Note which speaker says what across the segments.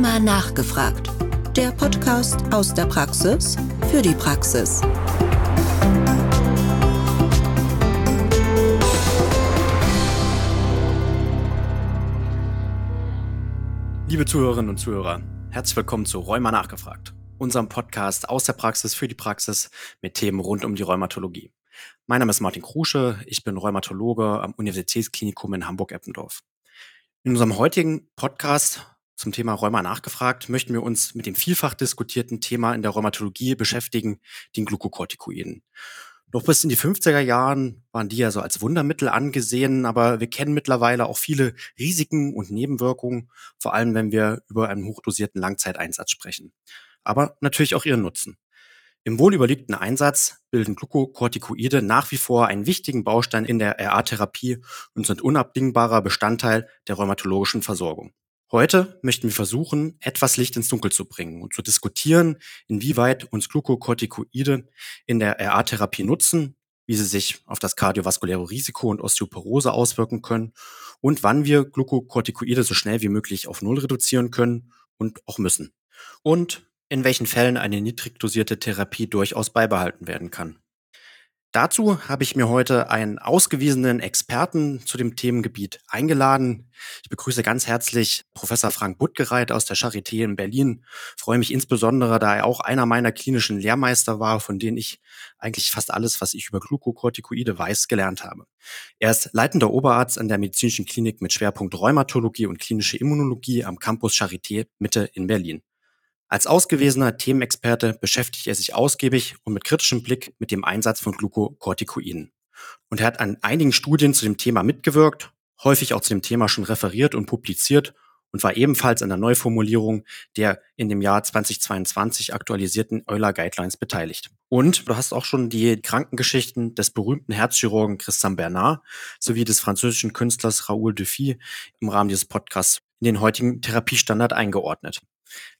Speaker 1: Rheuma nachgefragt. Der Podcast aus der Praxis für die Praxis.
Speaker 2: Liebe Zuhörerinnen und Zuhörer, herzlich willkommen zu Rheuma nachgefragt, unserem Podcast aus der Praxis für die Praxis mit Themen rund um die Rheumatologie. Mein Name ist Martin Krusche, ich bin Rheumatologe am Universitätsklinikum in Hamburg-Eppendorf. In unserem heutigen Podcast zum Thema Rheuma nachgefragt möchten wir uns mit dem vielfach diskutierten Thema in der Rheumatologie beschäftigen, den Glukokortikoiden. Noch bis in die 50er Jahren waren die ja so als Wundermittel angesehen, aber wir kennen mittlerweile auch viele Risiken und Nebenwirkungen, vor allem wenn wir über einen hochdosierten Langzeiteinsatz sprechen. Aber natürlich auch ihren Nutzen. Im wohlüberlegten Einsatz bilden Glukokortikoide nach wie vor einen wichtigen Baustein in der RA-Therapie und sind unabdingbarer Bestandteil der rheumatologischen Versorgung. Heute möchten wir versuchen, etwas Licht ins Dunkel zu bringen und zu diskutieren, inwieweit uns Glukokortikoide in der RA-Therapie nutzen, wie sie sich auf das kardiovaskuläre Risiko und Osteoporose auswirken können und wann wir Glukokortikoide so schnell wie möglich auf Null reduzieren können und auch müssen. Und in welchen Fällen eine niedrig dosierte Therapie durchaus beibehalten werden kann. Dazu habe ich mir heute einen ausgewiesenen Experten zu dem Themengebiet eingeladen. Ich begrüße ganz herzlich Professor Frank Buttgereit aus der Charité in Berlin. Ich freue mich insbesondere, da er auch einer meiner klinischen Lehrmeister war, von denen ich eigentlich fast alles, was ich über Glukokortikoide weiß, gelernt habe. Er ist leitender Oberarzt an der medizinischen Klinik mit Schwerpunkt Rheumatologie und klinische Immunologie am Campus Charité Mitte in Berlin. Als ausgewiesener Themenexperte beschäftigt er sich ausgiebig und mit kritischem Blick mit dem Einsatz von Glukokortikoiden. Und er hat an einigen Studien zu dem Thema mitgewirkt, häufig auch zu dem Thema schon referiert und publiziert und war ebenfalls an der Neuformulierung der in dem Jahr 2022 aktualisierten Euler Guidelines beteiligt. Und du hast auch schon die Krankengeschichten des berühmten Herzchirurgen Christian Bernard sowie des französischen Künstlers Raoul Dufy im Rahmen dieses Podcasts in den heutigen Therapiestandard eingeordnet.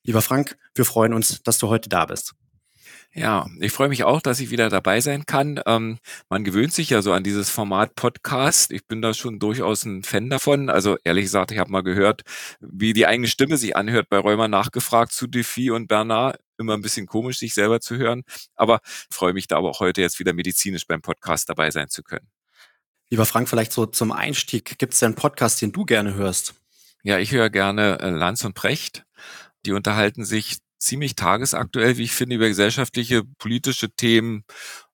Speaker 2: Lieber Frank, wir freuen uns, dass du heute da bist.
Speaker 3: Ja, ich freue mich auch, dass ich wieder dabei sein kann. Ähm, man gewöhnt sich ja so an dieses Format Podcast. Ich bin da schon durchaus ein Fan davon. Also ehrlich gesagt, ich habe mal gehört, wie die eigene Stimme sich anhört bei Räumer nachgefragt zu Defi und Bernard. Immer ein bisschen komisch, sich selber zu hören. Aber freue mich da aber auch heute jetzt wieder medizinisch beim Podcast dabei sein zu können.
Speaker 2: Lieber Frank, vielleicht so zum Einstieg. Gibt es denn einen Podcast, den du gerne hörst?
Speaker 3: Ja, ich höre gerne äh, Lanz und Precht. Die unterhalten sich ziemlich tagesaktuell, wie ich finde, über gesellschaftliche, politische Themen,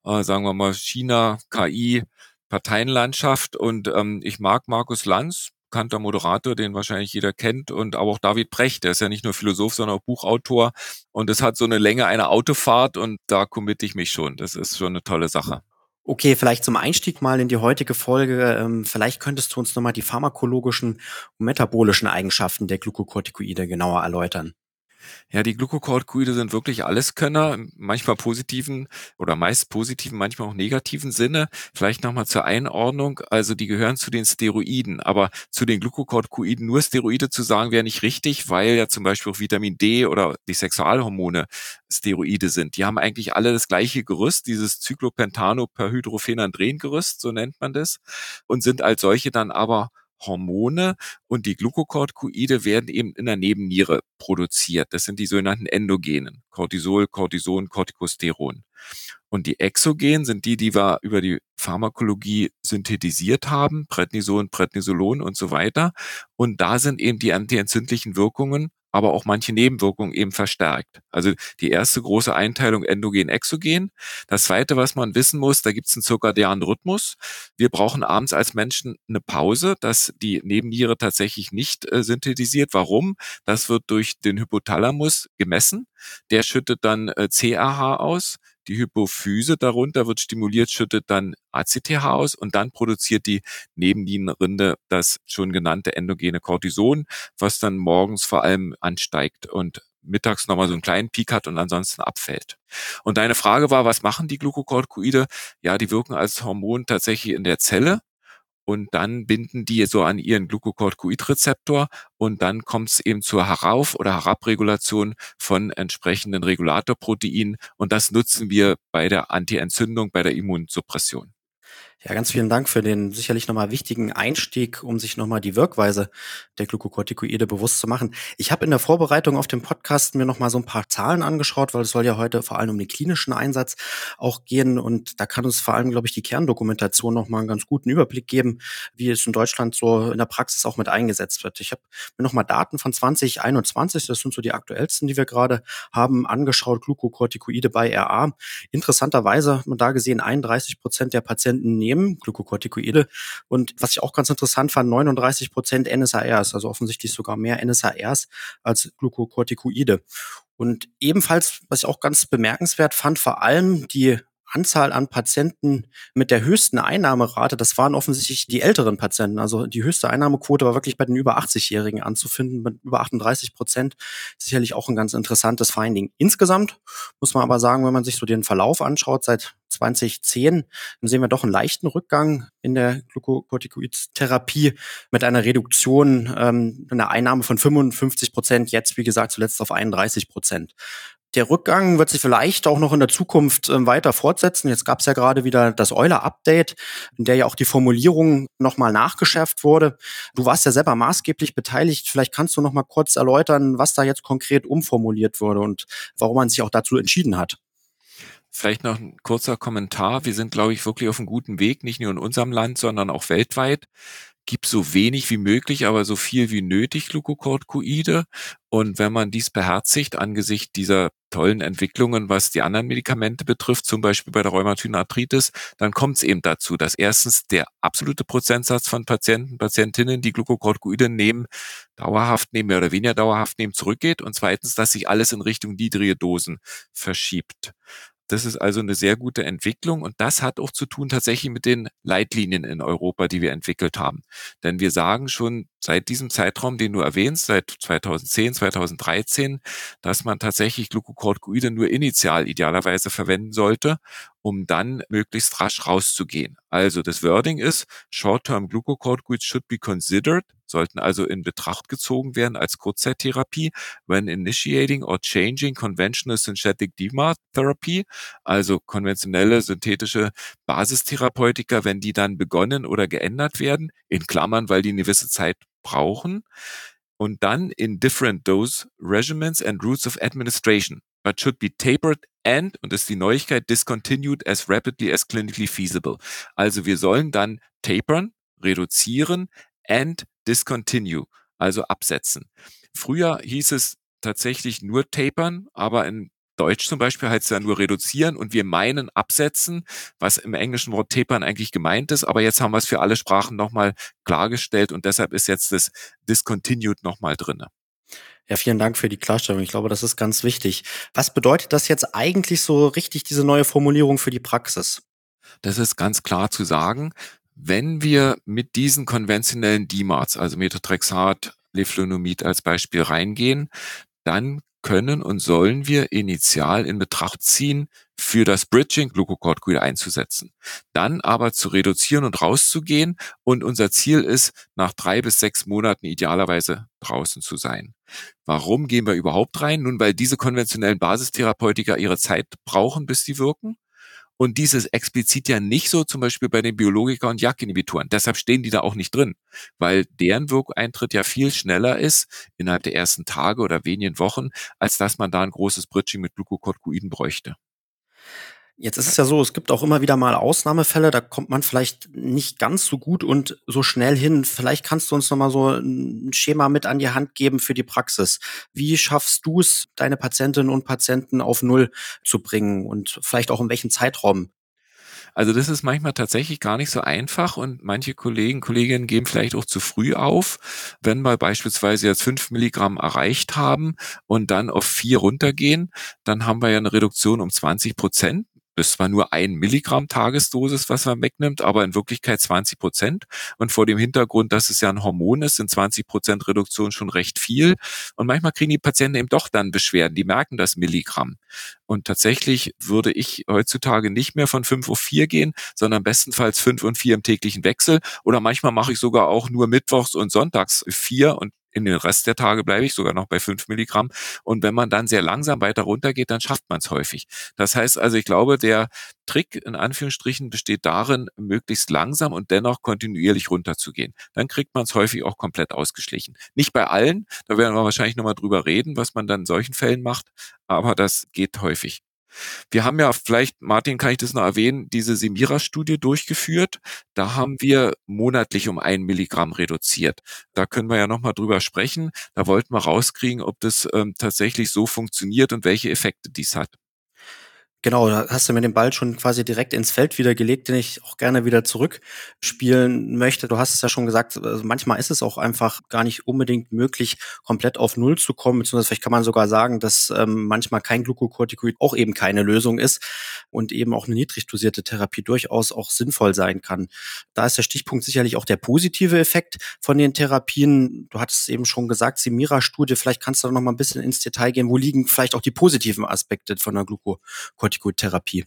Speaker 3: äh, sagen wir mal China, KI, Parteienlandschaft. Und ähm, ich mag Markus Lanz, bekannter Moderator, den wahrscheinlich jeder kennt, und aber auch David Brecht, der ist ja nicht nur Philosoph, sondern auch Buchautor. Und es hat so eine Länge einer Autofahrt und da committe ich mich schon. Das ist schon eine tolle Sache.
Speaker 2: Okay, vielleicht zum Einstieg mal in die heutige Folge. Ähm, vielleicht könntest du uns nochmal die pharmakologischen und metabolischen Eigenschaften der Glukokortikoide genauer erläutern.
Speaker 3: Ja, die Glucocorticoide sind wirklich Alleskönner, manchmal positiven oder meist positiven, manchmal auch negativen Sinne. Vielleicht nochmal zur Einordnung. Also die gehören zu den Steroiden, aber zu den Glucocorticoiden nur Steroide zu sagen, wäre nicht richtig, weil ja zum Beispiel auch Vitamin D oder die Sexualhormone Steroide sind. Die haben eigentlich alle das gleiche Gerüst, dieses Cyclopentano-Perhydrophenandren-Gerüst, so nennt man das, und sind als solche dann aber Hormone und die Glukokortikoide werden eben in der Nebenniere produziert. Das sind die sogenannten Endogenen. Cortisol, Cortison, Corticosteron. Und die Exogen sind die, die wir über die Pharmakologie synthetisiert haben, Prednison, Prednisolon und so weiter. Und da sind eben die antientzündlichen Wirkungen aber auch manche Nebenwirkungen eben verstärkt. Also die erste große Einteilung endogen-exogen. Das zweite, was man wissen muss, da gibt es einen zirkadianen Rhythmus. Wir brauchen abends als Menschen eine Pause, dass die Nebenniere tatsächlich nicht äh, synthetisiert. Warum? Das wird durch den Hypothalamus gemessen. Der schüttet dann äh, CRH aus. Die Hypophyse darunter wird stimuliert, schüttet dann ACTH aus und dann produziert die Nebennierenrinde das schon genannte endogene Cortison, was dann morgens vor allem ansteigt und mittags nochmal so einen kleinen Peak hat und ansonsten abfällt. Und deine Frage war, was machen die Glukokortikoide? Ja, die wirken als Hormon tatsächlich in der Zelle und dann binden die so an ihren Glucocorticoid-Rezeptor und dann kommt es eben zur Herauf- oder Herabregulation von entsprechenden Regulatorproteinen und das nutzen wir bei der Antientzündung, bei der Immunsuppression.
Speaker 2: Ja, ganz vielen Dank für den sicherlich nochmal wichtigen Einstieg, um sich nochmal die Wirkweise der Glukokortikoide bewusst zu machen. Ich habe in der Vorbereitung auf den Podcast mir nochmal so ein paar Zahlen angeschaut, weil es soll ja heute vor allem um den klinischen Einsatz auch gehen. Und da kann uns vor allem, glaube ich, die Kerndokumentation nochmal einen ganz guten Überblick geben, wie es in Deutschland so in der Praxis auch mit eingesetzt wird. Ich habe mir nochmal Daten von 2021, das sind so die aktuellsten, die wir gerade haben, angeschaut, Glukokortikoide bei RA. Interessanterweise hat man da gesehen, 31 Prozent der Patienten nehmen nehmen, Glukokortikoide. Und was ich auch ganz interessant fand, 39 Prozent NSARs, also offensichtlich sogar mehr NSARs als Glukokortikoide. Und ebenfalls, was ich auch ganz bemerkenswert fand, vor allem die Anzahl an Patienten mit der höchsten Einnahmerate, das waren offensichtlich die älteren Patienten. Also die höchste Einnahmequote war wirklich bei den über 80-Jährigen anzufinden, mit über 38 Prozent. Sicherlich auch ein ganz interessantes Finding. Insgesamt muss man aber sagen, wenn man sich so den Verlauf anschaut, seit 2010, dann sehen wir doch einen leichten Rückgang in der Glukokortikoid-Therapie mit einer Reduktion ähm, einer Einnahme von 55 Prozent, jetzt wie gesagt zuletzt auf 31 Prozent. Der Rückgang wird sich vielleicht auch noch in der Zukunft äh, weiter fortsetzen. Jetzt gab es ja gerade wieder das Euler-Update, in der ja auch die Formulierung nochmal nachgeschärft wurde. Du warst ja selber maßgeblich beteiligt. Vielleicht kannst du noch mal kurz erläutern, was da jetzt konkret umformuliert wurde und warum man sich auch dazu entschieden hat.
Speaker 3: Vielleicht noch ein kurzer Kommentar. Wir sind, glaube ich, wirklich auf einem guten Weg, nicht nur in unserem Land, sondern auch weltweit. Gibt so wenig wie möglich, aber so viel wie nötig Glucocorticoide. Und wenn man dies beherzigt angesichts dieser tollen Entwicklungen, was die anderen Medikamente betrifft, zum Beispiel bei der rheumatoiden dann kommt es eben dazu, dass erstens der absolute Prozentsatz von Patienten, Patientinnen, die Glucocorticoide nehmen, dauerhaft nehmen, mehr oder weniger dauerhaft nehmen, zurückgeht und zweitens, dass sich alles in Richtung niedrige Dosen verschiebt. Das ist also eine sehr gute Entwicklung und das hat auch zu tun tatsächlich mit den Leitlinien in Europa, die wir entwickelt haben. Denn wir sagen schon seit diesem Zeitraum, den du erwähnst, seit 2010, 2013, dass man tatsächlich Glucocorticoide nur initial idealerweise verwenden sollte, um dann möglichst rasch rauszugehen. Also das Wording ist, Short-Term Glucocorticoids should be considered, sollten also in Betracht gezogen werden als Kurzzeittherapie, when initiating or changing conventional synthetic DMARD therapy, also konventionelle synthetische Basistherapeutika, wenn die dann begonnen oder geändert werden, in Klammern, weil die eine gewisse Zeit brauchen und dann in different dose regimens and routes of administration, but should be tapered and, und das ist die Neuigkeit, discontinued as rapidly as clinically feasible. Also wir sollen dann tapern, reduzieren and discontinue, also absetzen. Früher hieß es tatsächlich nur tapern, aber in Deutsch zum Beispiel heißt es ja nur reduzieren und wir meinen absetzen, was im englischen Wort tapern eigentlich gemeint ist. Aber jetzt haben wir es für alle Sprachen nochmal klargestellt und deshalb ist jetzt das discontinued nochmal drinne.
Speaker 2: Ja, vielen Dank für die Klarstellung. Ich glaube, das ist ganz wichtig. Was bedeutet das jetzt eigentlich so richtig, diese neue Formulierung für die Praxis?
Speaker 3: Das ist ganz klar zu sagen. Wenn wir mit diesen konventionellen DMARDs, also Methotrexat, Leflunomid als Beispiel reingehen, dann können und sollen wir initial in Betracht ziehen, für das Bridging Glucocorticoide einzusetzen. Dann aber zu reduzieren und rauszugehen und unser Ziel ist, nach drei bis sechs Monaten idealerweise draußen zu sein. Warum gehen wir überhaupt rein? Nun, weil diese konventionellen Basistherapeutika ihre Zeit brauchen, bis sie wirken. Und dieses explizit ja nicht so zum Beispiel bei den Biologika und JAK-Inhibitoren. Deshalb stehen die da auch nicht drin, weil deren Wirkeintritt ja viel schneller ist innerhalb der ersten Tage oder wenigen Wochen, als dass man da ein großes Bridging mit Glucocorticoiden bräuchte.
Speaker 2: Jetzt ist es ja so, es gibt auch immer wieder mal Ausnahmefälle, da kommt man vielleicht nicht ganz so gut und so schnell hin. Vielleicht kannst du uns noch mal so ein Schema mit an die Hand geben für die Praxis. Wie schaffst du es, deine Patientinnen und Patienten auf Null zu bringen und vielleicht auch in welchem Zeitraum?
Speaker 3: Also das ist manchmal tatsächlich gar nicht so einfach und manche Kollegen, Kolleginnen geben vielleicht auch zu früh auf, wenn wir beispielsweise jetzt fünf Milligramm erreicht haben und dann auf vier runtergehen, dann haben wir ja eine Reduktion um 20 Prozent. Das ist zwar nur ein Milligramm Tagesdosis, was man wegnimmt, aber in Wirklichkeit 20 Prozent. Und vor dem Hintergrund, dass es ja ein Hormon ist, sind 20 Prozent Reduktion schon recht viel. Und manchmal kriegen die Patienten eben doch dann Beschwerden. Die merken das Milligramm. Und tatsächlich würde ich heutzutage nicht mehr von 5 auf 4 gehen, sondern bestenfalls 5 und 4 im täglichen Wechsel. Oder manchmal mache ich sogar auch nur mittwochs und sonntags 4 und in den Rest der Tage bleibe ich sogar noch bei fünf Milligramm. Und wenn man dann sehr langsam weiter runtergeht, dann schafft man es häufig. Das heißt also, ich glaube, der Trick in Anführungsstrichen besteht darin, möglichst langsam und dennoch kontinuierlich runterzugehen. Dann kriegt man es häufig auch komplett ausgeschlichen. Nicht bei allen, da werden wir wahrscheinlich nochmal drüber reden, was man dann in solchen Fällen macht, aber das geht häufig. Wir haben ja vielleicht, Martin, kann ich das noch erwähnen, diese Semira-Studie durchgeführt. Da haben wir monatlich um ein Milligramm reduziert. Da können wir ja nochmal drüber sprechen. Da wollten wir rauskriegen, ob das ähm, tatsächlich so funktioniert und welche Effekte dies hat.
Speaker 2: Genau, da hast du mir den Ball schon quasi direkt ins Feld wieder gelegt, den ich auch gerne wieder zurückspielen möchte. Du hast es ja schon gesagt, also manchmal ist es auch einfach gar nicht unbedingt möglich, komplett auf Null zu kommen, beziehungsweise vielleicht kann man sogar sagen, dass ähm, manchmal kein Glukokortikoid auch eben keine Lösung ist und eben auch eine niedrig dosierte Therapie durchaus auch sinnvoll sein kann. Da ist der Stichpunkt sicherlich auch der positive Effekt von den Therapien. Du hattest eben schon gesagt, Simira-Studie, vielleicht kannst du da noch mal ein bisschen ins Detail gehen. Wo liegen vielleicht auch die positiven Aspekte von der Glukokortikoid? Corticotherapie?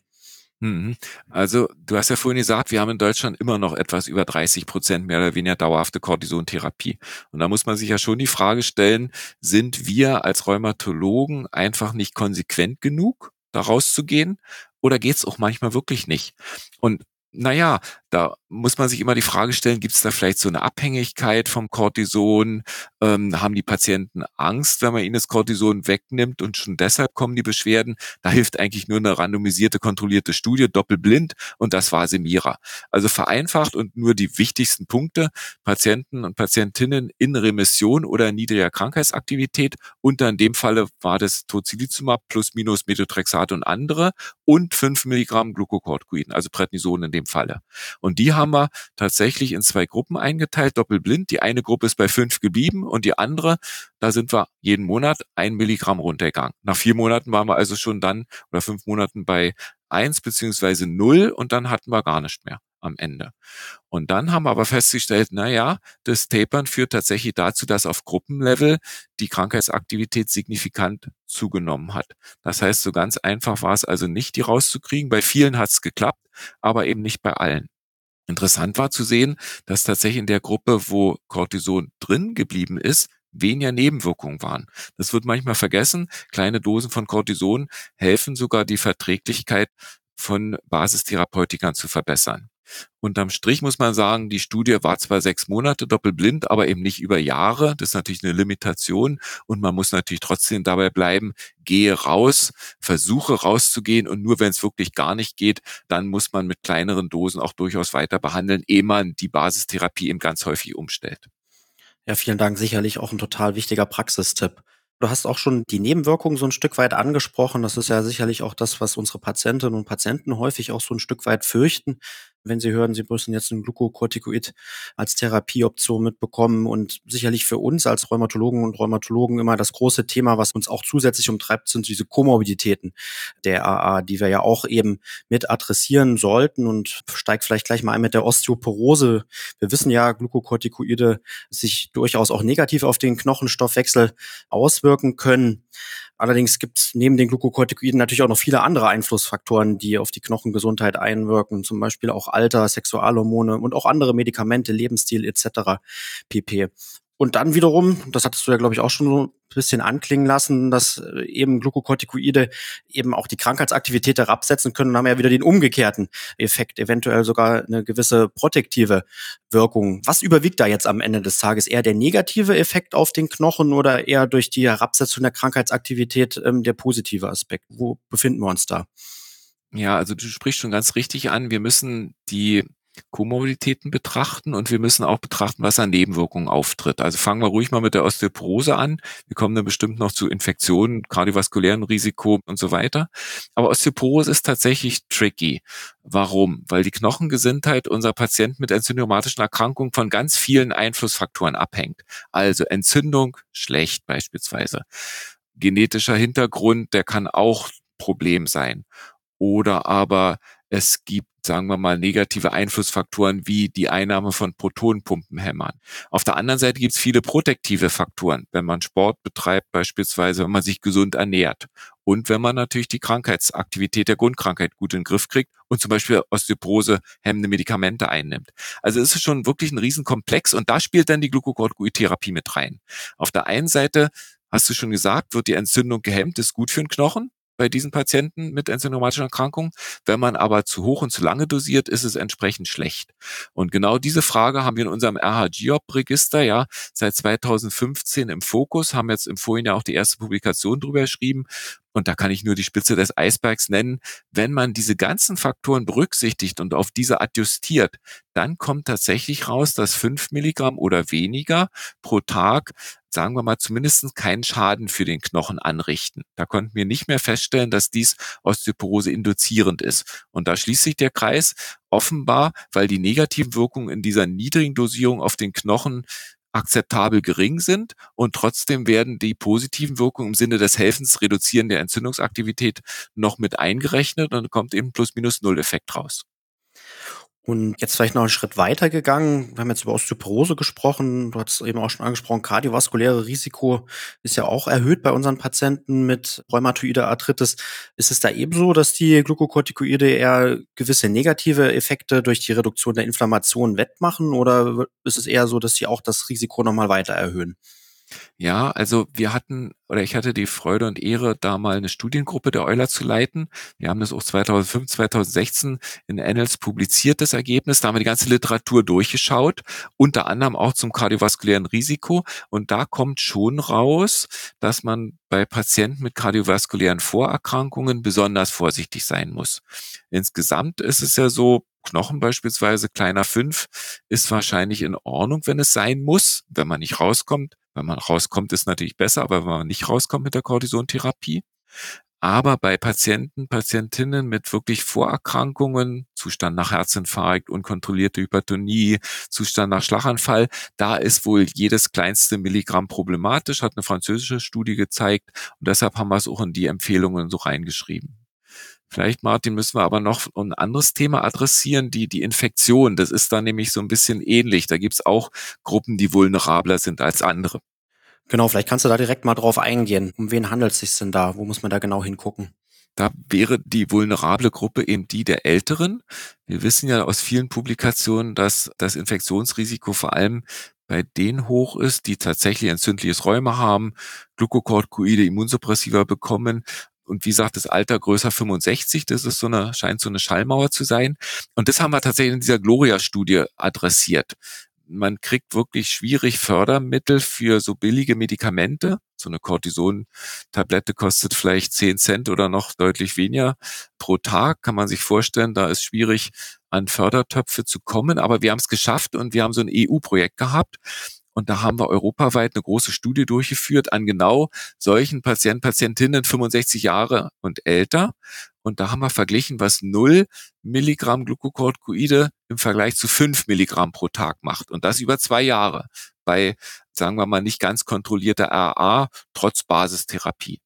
Speaker 3: Mhm. Also, du hast ja vorhin gesagt, wir haben in Deutschland immer noch etwas über 30 Prozent mehr oder weniger dauerhafte Cortisontherapie. Und da muss man sich ja schon die Frage stellen, sind wir als Rheumatologen einfach nicht konsequent genug, da rauszugehen? Oder geht es auch manchmal wirklich nicht? Und naja, da muss man sich immer die Frage stellen, gibt es da vielleicht so eine Abhängigkeit vom Cortison? Ähm, haben die Patienten Angst, wenn man ihnen das Cortison wegnimmt und schon deshalb kommen die Beschwerden? Da hilft eigentlich nur eine randomisierte, kontrollierte Studie, doppelblind und das war Semira. Also vereinfacht und nur die wichtigsten Punkte. Patienten und Patientinnen in Remission oder niedriger Krankheitsaktivität und in dem Falle war das Tocilizumab plus minus Methotrexat und andere und fünf Milligramm Glucocorticoiden, also Prednison in dem Falle. Und die haben wir tatsächlich in zwei Gruppen eingeteilt, doppelblind. Die eine Gruppe ist bei fünf geblieben und die andere, da sind wir jeden Monat ein Milligramm runtergegangen. Nach vier Monaten waren wir also schon dann oder fünf Monaten bei eins beziehungsweise null und dann hatten wir gar nicht mehr am Ende. Und dann haben wir aber festgestellt, na ja, das Tapern führt tatsächlich dazu, dass auf Gruppenlevel die Krankheitsaktivität signifikant zugenommen hat. Das heißt, so ganz einfach war es also nicht, die rauszukriegen. Bei vielen hat es geklappt, aber eben nicht bei allen. Interessant war zu sehen, dass tatsächlich in der Gruppe, wo Cortison drin geblieben ist, weniger Nebenwirkungen waren. Das wird manchmal vergessen. Kleine Dosen von Cortison helfen sogar die Verträglichkeit von Basistherapeutikern zu verbessern. Unterm Strich muss man sagen, die Studie war zwar sechs Monate doppelblind, aber eben nicht über Jahre. Das ist natürlich eine Limitation und man muss natürlich trotzdem dabei bleiben, gehe raus, versuche rauszugehen und nur wenn es wirklich gar nicht geht, dann muss man mit kleineren Dosen auch durchaus weiter behandeln, ehe man die Basistherapie eben ganz häufig umstellt.
Speaker 2: Ja, vielen Dank. Sicherlich auch ein total wichtiger Praxistipp. Du hast auch schon die Nebenwirkungen so ein Stück weit angesprochen. Das ist ja sicherlich auch das, was unsere Patientinnen und Patienten häufig auch so ein Stück weit fürchten wenn Sie hören, Sie müssen jetzt ein Glukokortikoid als Therapieoption mitbekommen. Und sicherlich für uns als Rheumatologen und Rheumatologen immer das große Thema, was uns auch zusätzlich umtreibt, sind diese Komorbiditäten der AA, die wir ja auch eben mit adressieren sollten. Und steigt vielleicht gleich mal ein mit der Osteoporose. Wir wissen ja, Glukokortikoide sich durchaus auch negativ auf den Knochenstoffwechsel auswirken können. Allerdings gibt es neben den Glukokortikoiden natürlich auch noch viele andere Einflussfaktoren, die auf die Knochengesundheit einwirken, zum Beispiel auch Alter, Sexualhormone und auch andere Medikamente, Lebensstil etc. pp. Und dann wiederum, das hattest du ja, glaube ich, auch schon so ein bisschen anklingen lassen, dass äh, eben Glukokortikoide eben auch die Krankheitsaktivität herabsetzen können und haben ja wieder den umgekehrten Effekt, eventuell sogar eine gewisse protektive Wirkung. Was überwiegt da jetzt am Ende des Tages? Eher der negative Effekt auf den Knochen oder eher durch die Herabsetzung der Krankheitsaktivität ähm, der positive Aspekt? Wo befinden wir uns da?
Speaker 3: Ja, also du sprichst schon ganz richtig an. Wir müssen die Komorbiditäten betrachten und wir müssen auch betrachten, was an Nebenwirkungen auftritt. Also fangen wir ruhig mal mit der Osteoporose an. Wir kommen dann bestimmt noch zu Infektionen, kardiovaskulären Risiko und so weiter. Aber Osteoporose ist tatsächlich tricky. Warum? Weil die Knochengesundheit unserer Patienten mit entzündrheumatischen Erkrankungen von ganz vielen Einflussfaktoren abhängt. Also Entzündung, schlecht beispielsweise. Genetischer Hintergrund, der kann auch Problem sein. Oder aber es gibt, sagen wir mal, negative Einflussfaktoren wie die Einnahme von Protonenpumpenhämmern. Auf der anderen Seite gibt es viele protektive Faktoren, wenn man Sport betreibt, beispielsweise wenn man sich gesund ernährt und wenn man natürlich die Krankheitsaktivität der Grundkrankheit gut in den Griff kriegt und zum Beispiel Osteoporose hemmende Medikamente einnimmt. Also es ist schon wirklich ein Riesenkomplex und da spielt dann die Glucocorticoid-Therapie mit rein. Auf der einen Seite hast du schon gesagt, wird die Entzündung gehemmt, ist gut für den Knochen bei diesen Patienten mit enzymomatischen Erkrankungen. Wenn man aber zu hoch und zu lange dosiert, ist es entsprechend schlecht. Und genau diese Frage haben wir in unserem RHGOP-Register ja seit 2015 im Fokus, haben jetzt im Vorhinein auch die erste Publikation drüber geschrieben und da kann ich nur die Spitze des Eisbergs nennen, wenn man diese ganzen Faktoren berücksichtigt und auf diese adjustiert, dann kommt tatsächlich raus, dass fünf Milligramm oder weniger pro Tag sagen wir mal, zumindest keinen Schaden für den Knochen anrichten. Da konnten wir nicht mehr feststellen, dass dies Osteoporose induzierend ist. Und da schließt sich der Kreis offenbar, weil die negativen Wirkungen in dieser niedrigen Dosierung auf den Knochen akzeptabel gering sind und trotzdem werden die positiven Wirkungen im Sinne des Helfens reduzieren der Entzündungsaktivität noch mit eingerechnet und kommt eben plus minus null Effekt raus.
Speaker 2: Und jetzt vielleicht noch einen Schritt weiter gegangen. Wir haben jetzt über Osteoporose gesprochen. Du hast eben auch schon angesprochen, kardiovaskuläre Risiko ist ja auch erhöht bei unseren Patienten mit rheumatoider Arthritis. Ist es da ebenso, dass die Glukokortikoide eher gewisse negative Effekte durch die Reduktion der Inflammation wettmachen? Oder ist es eher so, dass sie auch das Risiko nochmal weiter erhöhen?
Speaker 3: Ja, also wir hatten oder ich hatte die Freude und Ehre, da mal eine Studiengruppe der Euler zu leiten. Wir haben das auch 2005, 2016 in Annals publiziert, das Ergebnis. Da haben wir die ganze Literatur durchgeschaut, unter anderem auch zum kardiovaskulären Risiko. Und da kommt schon raus, dass man bei Patienten mit kardiovaskulären Vorerkrankungen besonders vorsichtig sein muss. Insgesamt ist es ja so, Knochen beispielsweise, kleiner fünf, ist wahrscheinlich in Ordnung, wenn es sein muss, wenn man nicht rauskommt. Wenn man rauskommt, ist natürlich besser, aber wenn man nicht rauskommt mit der Cortisontherapie. Aber bei Patienten, Patientinnen mit wirklich Vorerkrankungen, Zustand nach Herzinfarkt, unkontrollierte Hypertonie, Zustand nach Schlaganfall, da ist wohl jedes kleinste Milligramm problematisch, hat eine französische Studie gezeigt und deshalb haben wir es auch in die Empfehlungen so reingeschrieben. Vielleicht, Martin, müssen wir aber noch ein anderes Thema adressieren, die, die Infektion. Das ist da nämlich so ein bisschen ähnlich. Da gibt's auch Gruppen, die vulnerabler sind als andere.
Speaker 2: Genau, vielleicht kannst du da direkt mal drauf eingehen. Um wen handelt es sich denn da? Wo muss man da genau hingucken?
Speaker 3: Da wäre die vulnerable Gruppe eben die der Älteren. Wir wissen ja aus vielen Publikationen, dass das Infektionsrisiko vor allem bei denen hoch ist, die tatsächlich entzündliches Rheuma haben, Glucocorticoide, Immunsuppressiva bekommen, und wie sagt das Alter größer 65, das ist so eine, scheint so eine Schallmauer zu sein. Und das haben wir tatsächlich in dieser Gloria-Studie adressiert. Man kriegt wirklich schwierig Fördermittel für so billige Medikamente. So eine Cortison-Tablette kostet vielleicht 10 Cent oder noch deutlich weniger pro Tag. Kann man sich vorstellen, da ist schwierig, an Fördertöpfe zu kommen. Aber wir haben es geschafft und wir haben so ein EU-Projekt gehabt und da haben wir europaweit eine große Studie durchgeführt an genau solchen Patienten, Patientinnen 65 Jahre und älter. Und da haben wir verglichen, was 0 Milligramm Glucocorticoide im Vergleich zu 5 Milligramm pro Tag macht. Und das über zwei Jahre bei, sagen wir mal, nicht ganz kontrollierter RA trotz Basistherapie.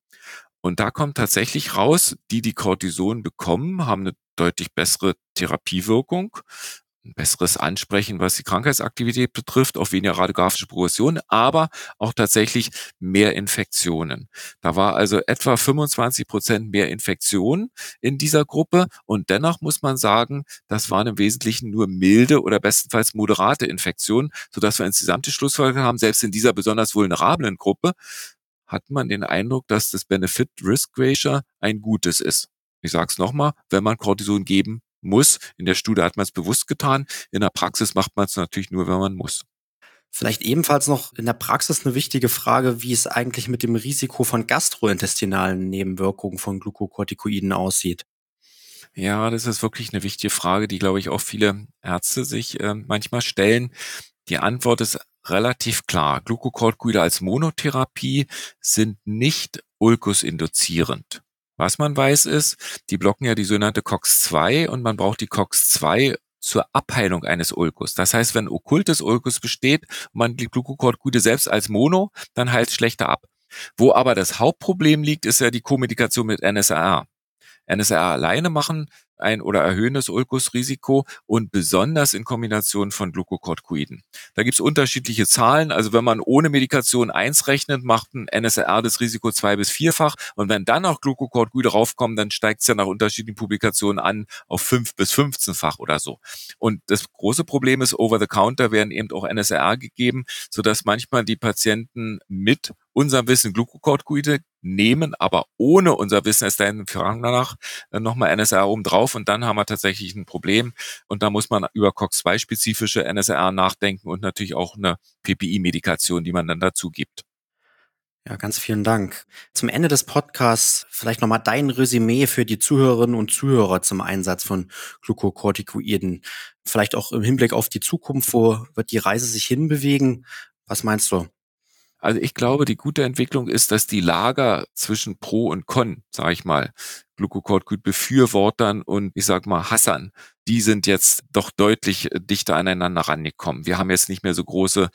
Speaker 3: Und da kommt tatsächlich raus, die, die Cortison bekommen, haben eine deutlich bessere Therapiewirkung ein besseres Ansprechen, was die Krankheitsaktivität betrifft, auch weniger radiografische Progression, aber auch tatsächlich mehr Infektionen. Da war also etwa 25 Prozent mehr Infektionen in dieser Gruppe und dennoch muss man sagen, das waren im Wesentlichen nur milde oder bestenfalls moderate Infektionen, sodass wir insgesamt die Schlussfolgerung haben, selbst in dieser besonders vulnerablen Gruppe hat man den Eindruck, dass das Benefit-Risk-Ratio ein gutes ist. Ich sage es nochmal, wenn man Cortison geben muss. In der Studie hat man es bewusst getan. In der Praxis macht man es natürlich nur, wenn man muss.
Speaker 2: Vielleicht ebenfalls noch in der Praxis eine wichtige Frage, wie es eigentlich mit dem Risiko von gastrointestinalen Nebenwirkungen von Glukokortikoiden aussieht.
Speaker 3: Ja, das ist wirklich eine wichtige Frage, die, glaube ich, auch viele Ärzte sich äh, manchmal stellen. Die Antwort ist relativ klar. Glukokortikoide als Monotherapie sind nicht ulkusinduzierend. Was man weiß ist, die blocken ja die sogenannte COX-2 und man braucht die COX-2 zur Abheilung eines Ulkus. Das heißt, wenn okkultes Ulkus besteht und man die Glucocorticoide selbst als Mono, dann heilt es schlechter ab. Wo aber das Hauptproblem liegt, ist ja die Kommunikation mit NSAR. NSAR alleine machen ein oder erhöhendes Ulkusrisiko und besonders in Kombination von Glucocorticoiden. Da gibt es unterschiedliche Zahlen. Also wenn man ohne Medikation eins rechnet, macht ein NSR das Risiko zwei bis vierfach. Und wenn dann auch Glucocorticoide raufkommen, dann steigt es ja nach unterschiedlichen Publikationen an auf fünf bis 15-fach oder so. Und das große Problem ist, over the counter werden eben auch NSR gegeben, sodass manchmal die Patienten mit unserem Wissen Glucocorticoide nehmen, aber ohne unser Wissen ist dann danach nochmal NSR oben drauf und dann haben wir tatsächlich ein Problem und da muss man über COX-2-spezifische NSR nachdenken und natürlich auch eine PPI-Medikation, die man dann dazu gibt.
Speaker 2: Ja, ganz vielen Dank. Zum Ende des Podcasts vielleicht nochmal dein Resümee für die Zuhörerinnen und Zuhörer zum Einsatz von Glucocorticoiden. Vielleicht auch im Hinblick auf die Zukunft, wo wird die Reise sich hinbewegen? Was meinst du?
Speaker 3: Also ich glaube, die gute Entwicklung ist, dass die Lager zwischen Pro und Con, sage ich mal, Glucocorticoid-Befürwortern und ich sag mal Hassern, die sind jetzt doch deutlich dichter aneinander rangekommen. Wir haben jetzt nicht mehr so große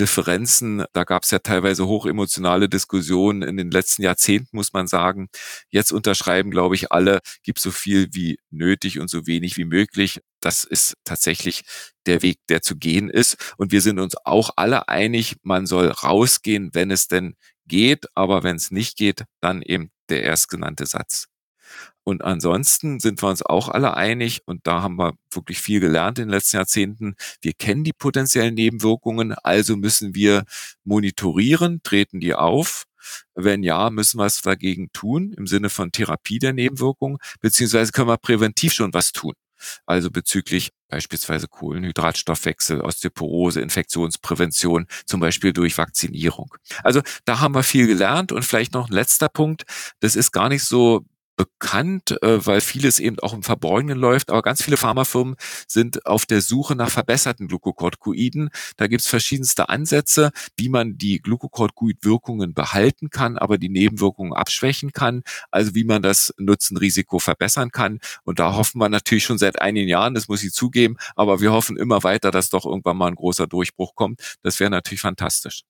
Speaker 3: Differenzen. Da gab es ja teilweise hochemotionale Diskussionen in den letzten Jahrzehnten, muss man sagen. Jetzt unterschreiben, glaube ich, alle, gibt so viel wie nötig und so wenig wie möglich. Das ist tatsächlich der Weg, der zu gehen ist. Und wir sind uns auch alle einig, man soll rausgehen, wenn es denn geht. Aber wenn es nicht geht, dann eben der erstgenannte Satz. Und ansonsten sind wir uns auch alle einig, und da haben wir wirklich viel gelernt in den letzten Jahrzehnten. Wir kennen die potenziellen Nebenwirkungen, also müssen wir monitorieren, treten die auf. Wenn ja, müssen wir es dagegen tun im Sinne von Therapie der Nebenwirkungen, beziehungsweise können wir präventiv schon was tun. Also bezüglich beispielsweise Kohlenhydratstoffwechsel, Osteoporose, Infektionsprävention, zum Beispiel durch Vakzinierung. Also da haben wir viel gelernt und vielleicht noch ein letzter Punkt. Das ist gar nicht so bekannt, äh, weil vieles eben auch im Verborgenen läuft. Aber ganz viele Pharmafirmen sind auf der Suche nach verbesserten Glucocorticoiden. Da gibt es verschiedenste Ansätze, wie man die Glucocorticoid-Wirkungen behalten kann, aber die Nebenwirkungen abschwächen kann. Also wie man das Nutzenrisiko verbessern kann. Und da hoffen wir natürlich schon seit einigen Jahren, das muss ich zugeben, aber wir hoffen immer weiter, dass doch irgendwann mal ein großer Durchbruch kommt. Das wäre natürlich fantastisch.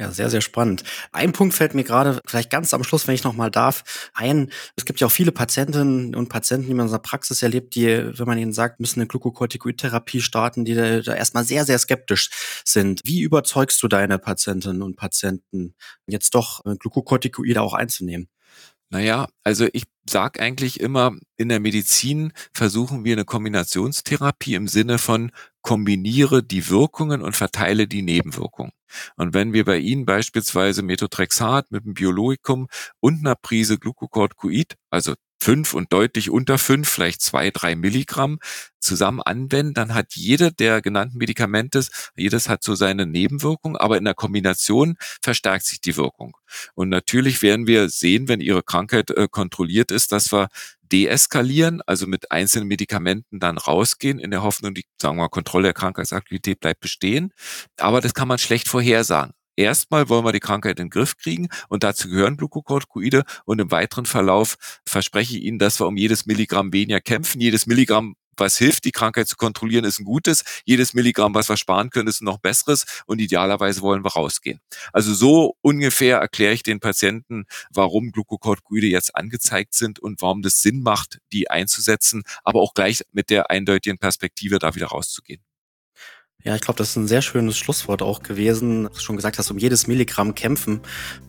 Speaker 2: Ja, sehr, sehr spannend. Ein Punkt fällt mir gerade vielleicht ganz am Schluss, wenn ich noch mal darf, ein. Es gibt ja auch viele Patientinnen und Patienten, die man in unserer Praxis erlebt, die, wenn man ihnen sagt, müssen eine Glucocorticoid-Therapie starten, die da, da erstmal sehr, sehr skeptisch sind. Wie überzeugst du deine Patientinnen und Patienten, jetzt doch Glucocorticoide auch einzunehmen?
Speaker 3: Naja, also ich sage eigentlich immer, in der Medizin versuchen wir eine Kombinationstherapie im Sinne von kombiniere die Wirkungen und verteile die Nebenwirkungen. Und wenn wir bei Ihnen beispielsweise Methotrexat mit einem Biologikum und einer Prise Glucocorticoid, also fünf und deutlich unter fünf, vielleicht zwei, drei Milligramm zusammen anwenden, dann hat jede der genannten Medikamente, jedes hat so seine Nebenwirkung, aber in der Kombination verstärkt sich die Wirkung. Und natürlich werden wir sehen, wenn Ihre Krankheit äh, kontrolliert ist, dass wir deeskalieren, also mit einzelnen Medikamenten dann rausgehen, in der Hoffnung, die, sagen wir mal, Kontrolle der Krankheitsaktivität bleibt bestehen. Aber das kann man schlecht vorhersagen. Erstmal wollen wir die Krankheit in den Griff kriegen und dazu gehören Glucocorticoide und im weiteren Verlauf verspreche ich Ihnen, dass wir um jedes Milligramm weniger kämpfen. Jedes Milligramm was hilft, die Krankheit zu kontrollieren, ist ein gutes. Jedes Milligramm, was wir sparen können, ist ein noch besseres. Und idealerweise wollen wir rausgehen. Also so ungefähr erkläre ich den Patienten, warum Glucocorticoide jetzt angezeigt sind und warum das Sinn macht, die einzusetzen, aber auch gleich mit der eindeutigen Perspektive da wieder rauszugehen.
Speaker 2: Ja, ich glaube, das ist ein sehr schönes Schlusswort auch gewesen. Du schon gesagt hast, um jedes Milligramm kämpfen.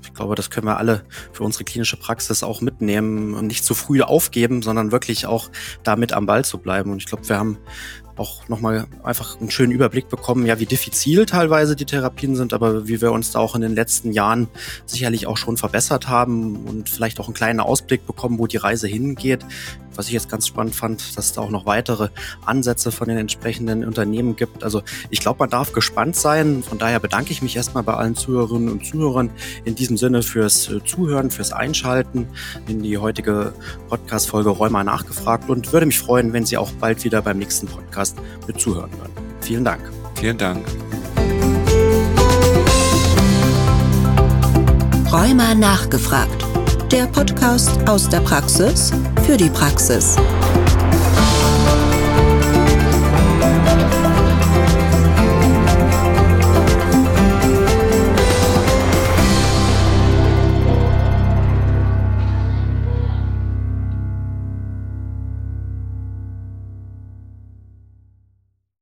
Speaker 2: Ich glaube, das können wir alle für unsere klinische Praxis auch mitnehmen und nicht zu früh aufgeben, sondern wirklich auch damit am Ball zu bleiben. Und ich glaube, wir haben auch nochmal einfach einen schönen Überblick bekommen, ja, wie diffizil teilweise die Therapien sind, aber wie wir uns da auch in den letzten Jahren sicherlich auch schon verbessert haben und vielleicht auch einen kleinen Ausblick bekommen, wo die Reise hingeht. Was ich jetzt ganz spannend fand, dass es da auch noch weitere Ansätze von den entsprechenden Unternehmen gibt. Also ich glaube, man darf gespannt sein. Von daher bedanke ich mich erstmal bei allen Zuhörerinnen und Zuhörern in diesem Sinne fürs äh, Zuhören, fürs Einschalten in die heutige Podcast-Folge Räumer nachgefragt und würde mich freuen, wenn Sie auch bald wieder beim nächsten Podcast mit zuhören würden. Vielen Dank.
Speaker 3: Vielen Dank.
Speaker 1: Räumer nachgefragt der Podcast aus der Praxis für die Praxis.